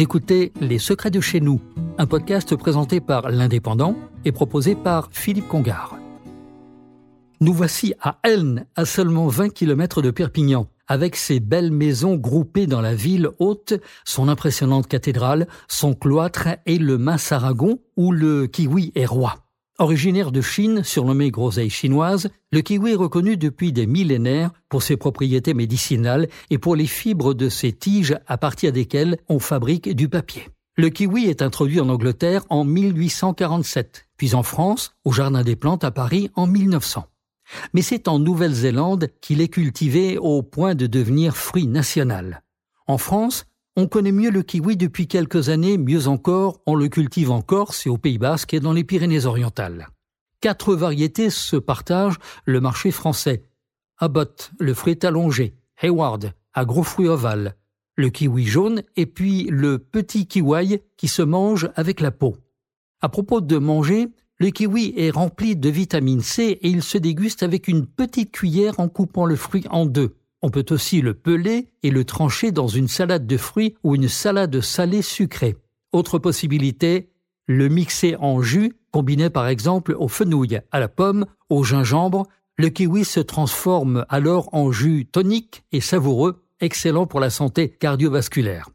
Écoutez Les Secrets de chez nous, un podcast présenté par l'Indépendant et proposé par Philippe Congar. Nous voici à Elne, à seulement 20 km de Perpignan, avec ses belles maisons groupées dans la ville haute, son impressionnante cathédrale, son cloître et le mince Aragon où le kiwi est roi. Originaire de Chine, surnommé groseille chinoise, le kiwi est reconnu depuis des millénaires pour ses propriétés médicinales et pour les fibres de ses tiges à partir desquelles on fabrique du papier. Le kiwi est introduit en Angleterre en 1847, puis en France, au Jardin des Plantes à Paris en 1900. Mais c'est en Nouvelle-Zélande qu'il est cultivé au point de devenir fruit national. En France, on connaît mieux le kiwi depuis quelques années, mieux encore, on le cultive en Corse et au Pays Basque et dans les Pyrénées-Orientales. Quatre variétés se partagent le marché français. Abbott, le fruit allongé, Hayward, à gros fruits ovales, le kiwi jaune et puis le petit kiwi qui se mange avec la peau. À propos de manger, le kiwi est rempli de vitamine C et il se déguste avec une petite cuillère en coupant le fruit en deux. On peut aussi le peler et le trancher dans une salade de fruits ou une salade salée sucrée. Autre possibilité, le mixer en jus, combiné par exemple aux fenouilles, à la pomme, au gingembre. Le kiwi se transforme alors en jus tonique et savoureux, excellent pour la santé cardiovasculaire.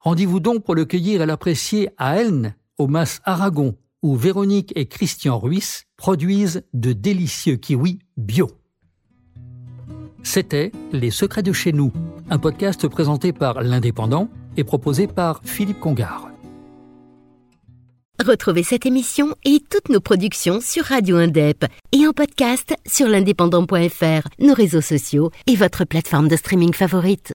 Rendez-vous donc pour le cueillir et l'apprécier à Elne, au Mas Aragon, où Véronique et Christian Ruiz produisent de délicieux kiwis bio. C'était Les Secrets de chez nous, un podcast présenté par l'Indépendant et proposé par Philippe Congar. Retrouvez cette émission et toutes nos productions sur Radio Indep et en podcast sur l'indépendant.fr, nos réseaux sociaux et votre plateforme de streaming favorite.